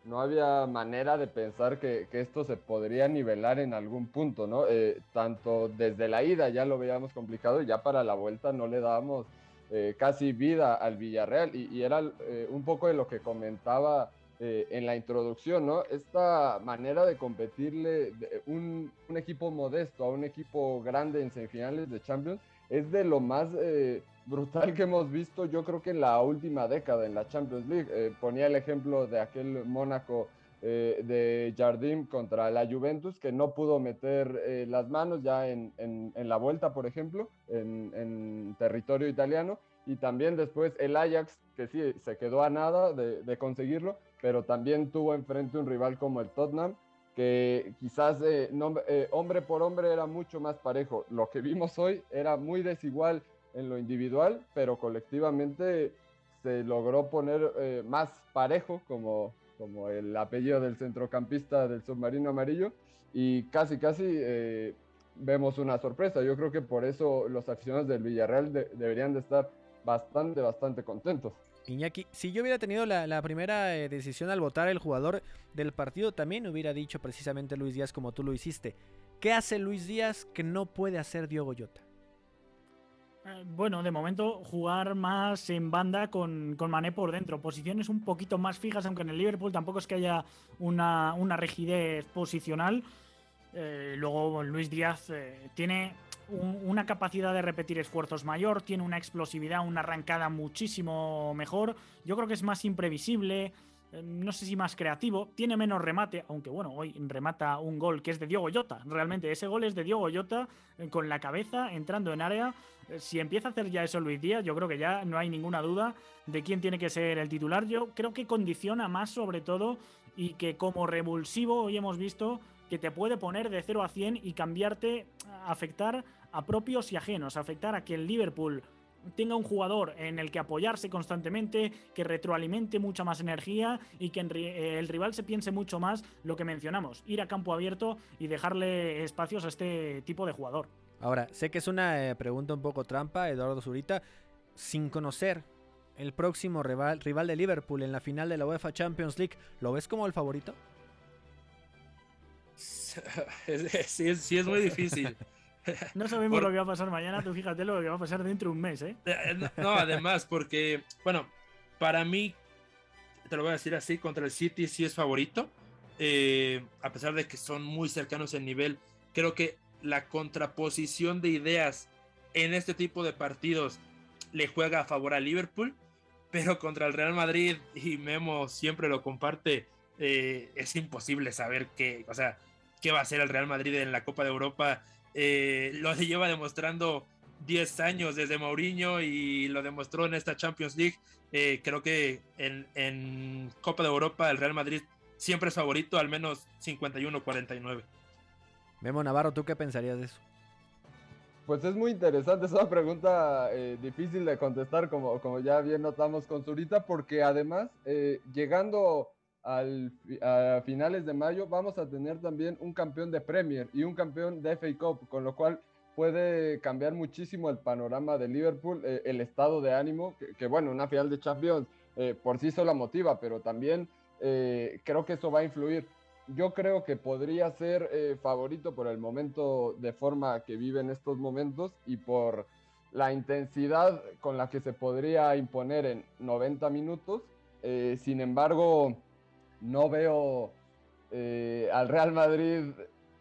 no había manera de pensar que, esto se podría nivelar en algún punto, ¿no? Eh, tanto desde la ida ya lo veíamos complicado y ya para la vuelta no le dábamos eh, casi vida al Villarreal y, era eh, un poco de lo que comentaba eh, en la introducción, ¿no? Esta manera de competirle un, equipo modesto a un equipo grande en semifinales de Champions es de lo más eh, brutal que hemos visto, yo creo que en la última década en la Champions League. Eh, ponía el ejemplo de aquel Mónaco de Jardim contra la Juventus, que no pudo meter las manos ya en, la vuelta, por ejemplo, en, en territorio italiano. Y también después el Ajax, que sí, se quedó a nada de, de conseguirlo, pero también tuvo enfrente un rival como el Tottenham, que quizás eh, eh, hombre por hombre era mucho más parejo. Lo que vimos hoy era muy desigual en lo individual, pero colectivamente se logró poner eh, más parejo, como, como el apellido del centrocampista del submarino amarillo, y casi, casi vemos una sorpresa. Yo creo que por eso los aficionados del Villarreal deberían de estar bastante, bastante contentos. Iñaki, si yo hubiera tenido la, primera eh, decisión al votar el jugador del partido, también hubiera dicho precisamente Luis Díaz como tú lo hiciste. ¿Qué hace Luis Díaz que no puede hacer Diogo Jota? Eh, bueno, de momento jugar más en banda con, con, Mané por dentro. Posiciones un poquito más fijas, aunque en el Liverpool tampoco es que haya una, rigidez posicional. Eh, luego Luis Díaz tiene una capacidad de repetir esfuerzos mayor, tiene una explosividad, una arrancada muchísimo mejor. Yo creo que es más imprevisible, eh, no sé si más creativo, tiene menos remate, aunque bueno, hoy remata un gol que es de Diogo Jota. Realmente ese gol es de Diogo Jota eh, con la cabeza entrando en área. Eh, si empieza a hacer ya eso Luis Díaz, yo creo que ya no hay ninguna duda de quién tiene que ser el titular. Yo creo que condiciona más sobre todo y que como revulsivo hoy hemos visto que te puede poner de 0 a 100 y cambiarte, afectar a propios y ajenos, afectar a que el Liverpool tenga un jugador en el que apoyarse constantemente, que retroalimente mucha más energía y que eh, el rival se piense mucho más lo que mencionamos, ir a campo abierto y dejarle espacios a este tipo de jugador. Ahora, sé que es una eh, pregunta un poco trampa, Eduardo Zurita, sin conocer el próximo rival, rival de Liverpool en la final de la UEFA Champions League, ¿lo ves como el favorito? sí, es, muy difícil. No sabemos lo que va a pasar mañana, tú fíjate lo que va a pasar dentro de un mes, ¿eh? ¿eh? No, además, porque, bueno, para mí, te lo voy a decir así, contra el City sí es favorito, eh, a pesar de que son muy cercanos en nivel, creo que la contraposición de ideas en este tipo de partidos le juega a favor a Liverpool, pero contra el Real Madrid, y Memo siempre lo comparte, eh, es imposible saber qué, o sea, qué va a hacer el Real Madrid en la Copa de Europa. Eh, lo lleva demostrando 10 años desde Mourinho y lo demostró en esta Champions League. Eh, creo que en, Copa de Europa el Real Madrid siempre es favorito, al menos 51-49. Memo Navarro, ¿tú qué pensarías de eso? Pues es muy interesante, es una pregunta difícil de contestar, como, como ya bien notamos con Zurita, porque además, llegando al, a finales de mayo vamos a tener también un campeón de Premier y un campeón de FA Cup, con lo cual puede cambiar muchísimo el panorama de Liverpool, eh, el estado de ánimo, que, bueno, una final de Champions eh, por sí sola motiva, pero también eh, creo que eso va a influir. Yo creo que podría ser favorito por el momento de forma que vive en estos momentos y por la intensidad con la que se podría imponer en 90 minutos. sin embargo, no veo al Real Madrid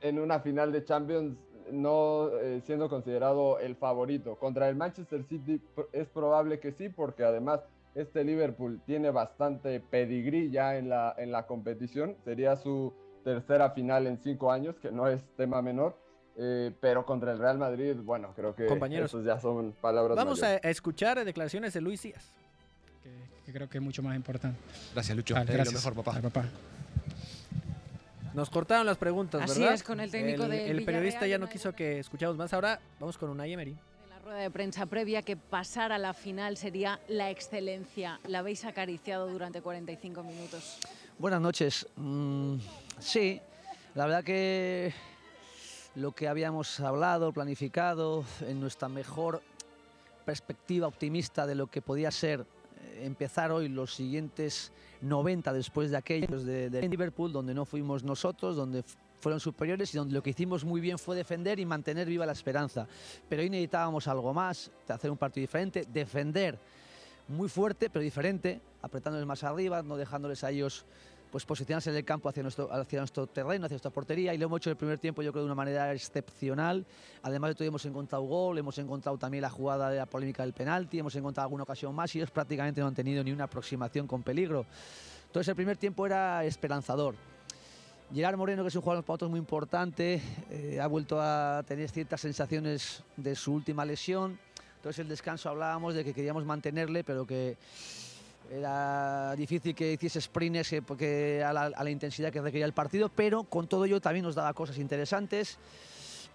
en una final de Champions no eh, siendo considerado el favorito. Contra el Manchester City es probable que sí, porque además este Liverpool tiene bastante pedigrí ya en la, en la competición. Sería su tercera final en cinco años, que no es tema menor. Eh, pero contra el Real Madrid, bueno, creo que Compañeros, ya son palabras. Vamos a, escuchar declaraciones de Luis Díaz. Que, creo que es mucho más importante. Gracias, Lucho. gracias. Lo mejor, papá. papá. Nos cortaron las preguntas, Así ¿verdad? es, con el técnico de El periodista ya no quiso que escuchamos más. Ahora vamos con una Emery. En la rueda de prensa previa que pasar a la final sería la excelencia. La habéis acariciado durante 45 minutos. Buenas noches. Mm, sí, la verdad que lo que habíamos hablado, planificado, en nuestra mejor perspectiva optimista de lo que podía ser empezar hoy los siguientes 90 después de aquellos de, Liverpool, donde no fuimos nosotros, donde fueron superiores y donde lo que hicimos muy bien fue defender y mantener viva la esperanza. Pero hoy necesitábamos algo más, hacer un partido diferente, defender muy fuerte pero diferente, apretándoles más arriba, no dejándoles a ellos pues posicionarse en el campo hacia nuestro, hacia nuestro terreno, hacia nuestra portería, y lo hemos hecho el primer tiempo yo creo de una manera excepcional. Además de todo hemos encontrado gol, hemos encontrado también la jugada de la polémica del penalti, hemos encontrado alguna ocasión más y ellos prácticamente no han tenido ni una aproximación con peligro. Entonces el primer tiempo era esperanzador. Gerard Moreno, que es un jugador para muy importante, eh, ha vuelto a tener ciertas sensaciones de su última lesión. Entonces el descanso hablábamos de que queríamos mantenerle, pero que era difícil que hiciese sprints porque a la, intensidad que requería el partido, pero con todo ello también nos daba cosas interesantes.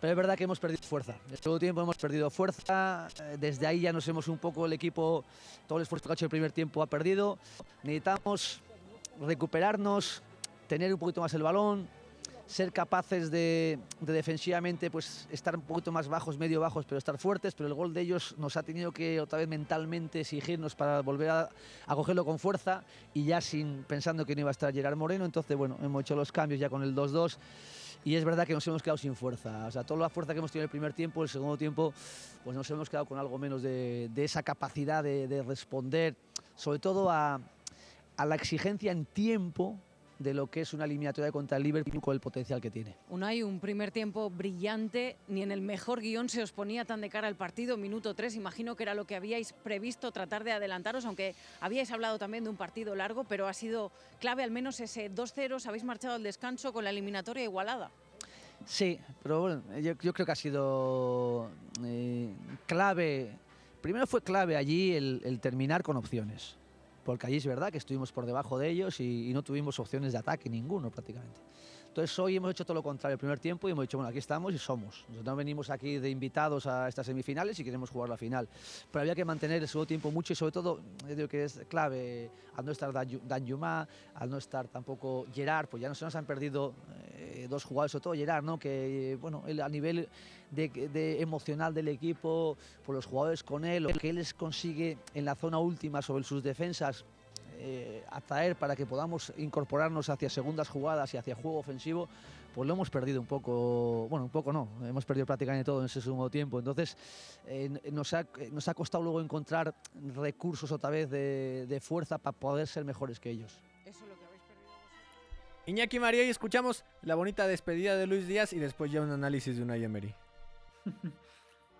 Pero es verdad que hemos perdido fuerza. En todo este tiempo hemos perdido fuerza. Eh, desde ahí ya nos hemos un poco el equipo, todo el esfuerzo que ha hecho el primer tiempo ha perdido. Necesitamos recuperarnos, tener un poquito más el balón, ser capaces de, defensivamente pues estar un poquito más bajos, medio bajos, pero estar fuertes, pero el gol de ellos nos ha tenido que otra vez mentalmente exigirnos para volver a, cogerlo con fuerza y ya sin pensando que no iba a estar Gerard Moreno, entonces bueno, hemos hecho los cambios ya con el 2-2 y es verdad que nos hemos quedado sin fuerza, o sea, toda la fuerza que hemos tenido en el primer tiempo, el segundo tiempo, pues nos hemos quedado con algo menos de, esa capacidad de, responder, sobre todo a, a la exigencia en tiempo de lo que es una eliminatoria contra el Liverpool con el potencial que tiene. hay un primer tiempo brillante, ni en el mejor guion se os ponía tan de cara al partido, minuto 3, imagino que era lo que habíais previsto tratar de adelantaros, aunque habíais hablado también de un partido largo, pero ha sido clave al menos ese 2-0, os habéis marchado al descanso con la eliminatoria igualada. Sí, pero bueno, yo, creo que ha sido eh, clave, primero fue clave allí el terminar con opciones porque allí es verdad que estuvimos por debajo de ellos y, no tuvimos opciones de ataque, ninguno prácticamente. Entonces hoy hemos hecho todo lo contrario el primer tiempo y hemos dicho, bueno, aquí estamos y somos. Nosotros no venimos aquí de invitados a estas semifinales y queremos jugar la final. Pero había que mantener el segundo tiempo mucho y sobre todo, yo digo que es clave, al no estar Dan Yuma, al no estar tampoco Gerard, pues ya no se nos han perdido eh, dos jugadores, sobre todo Gerard, ¿no? que bueno, a nivel de, emocional del equipo, por los jugadores con él, lo que él les consigue en la zona última sobre sus defensas, eh, atraer para que podamos incorporarnos hacia segundas jugadas y hacia juego ofensivo, pues lo hemos perdido un poco, bueno, un poco no, hemos perdido prácticamente todo en ese segundo tiempo. Entonces, eh, nos, ha, nos ha costado luego encontrar recursos otra vez de, de fuerza para poder ser mejores que ellos. Eso es lo que habéis perdido Iñaki María y escuchamos la bonita despedida de Luis Díaz y después ya un análisis de una Emery.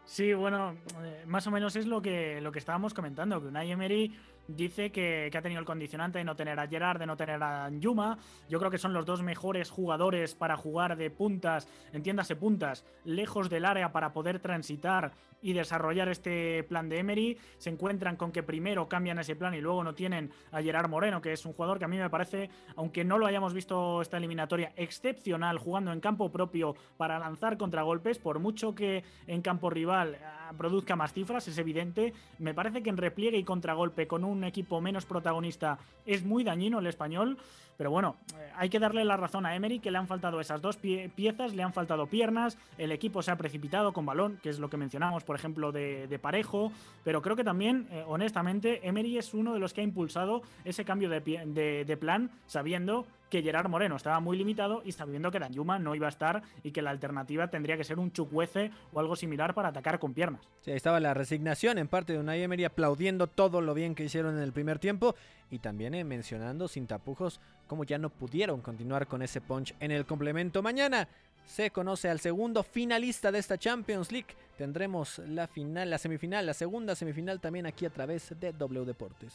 Sí, bueno, eh, más o menos es lo que, lo que estábamos comentando, que Unai Emery dice que, ha tenido el condicionante de no tener a Gerard, de no tener a Yuma. Yo creo que son los dos mejores jugadores para jugar de puntas, entiéndase puntas, lejos del área para poder transitar y desarrollar este plan de Emery. Se encuentran con que primero cambian ese plan y luego no tienen a Gerard Moreno, que es un jugador que a mí me parece, aunque no lo hayamos visto esta eliminatoria, excepcional jugando en campo propio para lanzar contragolpes, por mucho que en campo rival ah, produzca más cifras, es evidente. Me parece que en repliegue y contragolpe con un equipo menos protagonista es muy dañino el español. Pero bueno, eh, hay que darle la razón a Emery que le han faltado esas dos piezas, le han faltado piernas, el equipo se ha precipitado con balón, que es lo que mencionamos, por ejemplo, de, Parejo, pero creo que también, eh, honestamente, Emery es uno de los que ha impulsado ese cambio de, de plan, sabiendo que Gerard Moreno estaba muy limitado y sabiendo que Danjuma no iba a estar y que la alternativa tendría que ser un Chukwueze o algo similar para atacar con piernas. Sí, ahí estaba la resignación en parte de Unai Emery aplaudiendo todo lo bien que hicieron en el primer tiempo y también eh, mencionando sin tapujos cómo ya no pudieron continuar con ese punch en el complemento. Mañana se conoce al segundo finalista de esta Champions League. Tendremos la final, la semifinal, la segunda semifinal también aquí a través de W Deportes.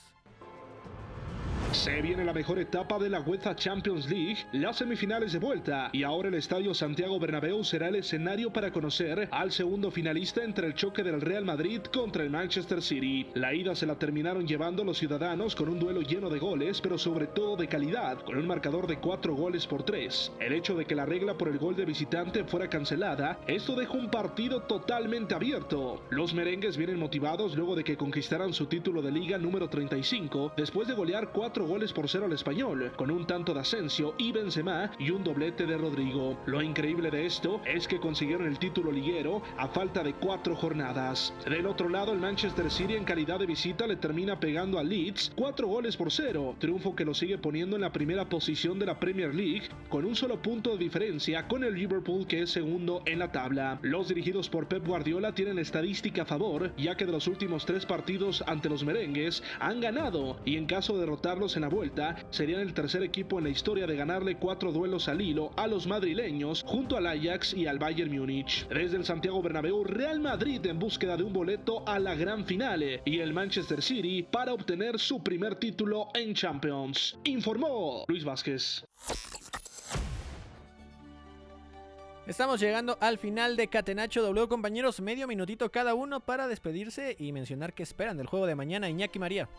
Se viene la mejor etapa de la UEFA Champions League, las semifinales de vuelta, y ahora el Estadio Santiago Bernabéu será el escenario para conocer al segundo finalista entre el choque del Real Madrid contra el Manchester City. La ida se la terminaron llevando los ciudadanos con un duelo lleno de goles, pero sobre todo de calidad, con un marcador de 4 goles por 3. El hecho de que la regla por el gol de visitante fuera cancelada, esto dejó un partido totalmente abierto. Los merengues vienen motivados luego de que conquistaran su título de liga número 35, después de golear 4 goles por cero al español, con un tanto de Asensio y Benzema y un doblete de Rodrigo. Lo increíble de esto es que consiguieron el título liguero a falta de cuatro jornadas. Del otro lado, el Manchester City en calidad de visita le termina pegando a Leeds cuatro goles por cero, triunfo que lo sigue poniendo en la primera posición de la Premier League con un solo punto de diferencia con el Liverpool que es segundo en la tabla. Los dirigidos por Pep Guardiola tienen estadística a favor, ya que de los últimos tres partidos ante los merengues han ganado y en caso de derrotarlos en la vuelta, serían el tercer equipo en la historia de ganarle cuatro duelos al hilo a los madrileños junto al Ajax y al Bayern Múnich. Desde el Santiago Bernabéu, Real Madrid en búsqueda de un boleto a la gran finale y el Manchester City para obtener su primer título en Champions. Informó Luis Vázquez. Estamos llegando al final de Catenacho W, compañeros, medio minutito cada uno para despedirse y mencionar qué esperan del juego de mañana, Iñaki María.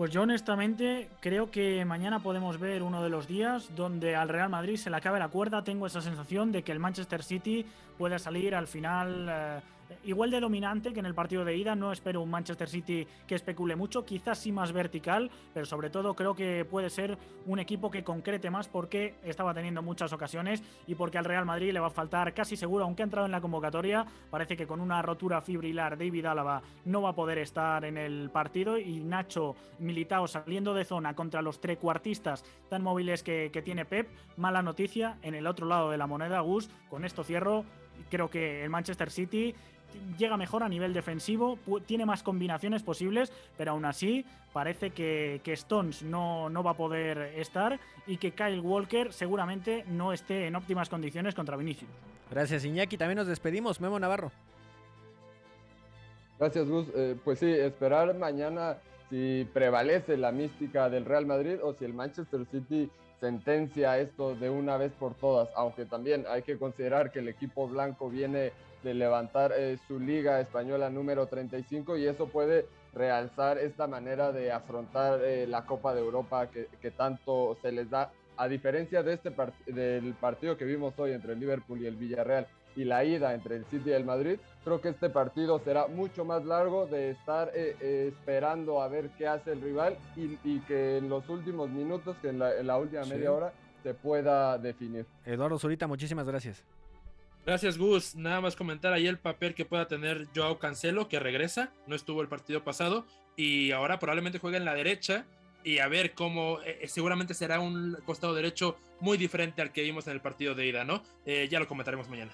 Pues yo honestamente creo que mañana podemos ver uno de los días donde al Real Madrid se le acabe la cuerda. Tengo esa sensación de que el Manchester City pueda salir al final eh, igual de dominante que en el partido de ida. No espero un Manchester City que especule mucho, quizás sí más vertical, pero sobre todo creo que puede ser un equipo que concrete más porque estaba teniendo muchas ocasiones y porque al Real Madrid le va a faltar casi seguro, aunque ha entrado en la convocatoria, parece que con una rotura fibrilar David Álava no va a poder estar en el partido y Nacho Militao saliendo de zona contra los trecuartistas tan móviles que, que tiene Pep, mala noticia en el otro lado de la moneda, Gus, con esto cierro creo que el Manchester City llega mejor a nivel defensivo, tiene más combinaciones posibles, pero aún así parece que, Stones no, no, va a poder estar y que Kyle Walker seguramente no esté en óptimas condiciones contra Vinicius. Gracias Iñaki, también nos despedimos, Memo Navarro. Gracias Gus, eh, pues sí, esperar mañana si prevalece la mística del Real Madrid o si el Manchester City sentencia esto de una vez por todas, aunque también hay que considerar que el equipo blanco viene de levantar eh, su liga española número 35 y eso puede realzar esta manera de afrontar eh, la Copa de Europa que, que, tanto se les da, a diferencia de este del partido que vimos hoy entre el Liverpool y el Villarreal y la ida entre el City y el Madrid, creo que este partido será mucho más largo de estar eh, esperando a ver qué hace el rival y, y, que en los últimos minutos, que en la, en la última media hora, se pueda definir. Eduardo Zurita, muchísimas gracias. Gracias, Gus. Nada más comentar ahí el papel que pueda tener Joao Cancelo, que regresa, no estuvo el partido pasado y ahora probablemente juega en la derecha y a ver cómo eh, seguramente será un costado derecho muy diferente al que vimos en el partido de ida, ¿no? Eh, ya lo comentaremos mañana.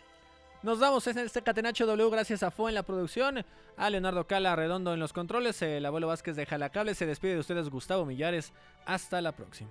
Nos damos en este Catenacho W gracias a Fo en la producción, a Leonardo Cala Redondo en los controles, el abuelo Vázquez de Jalacable, se despide de ustedes Gustavo Millares, hasta la próxima.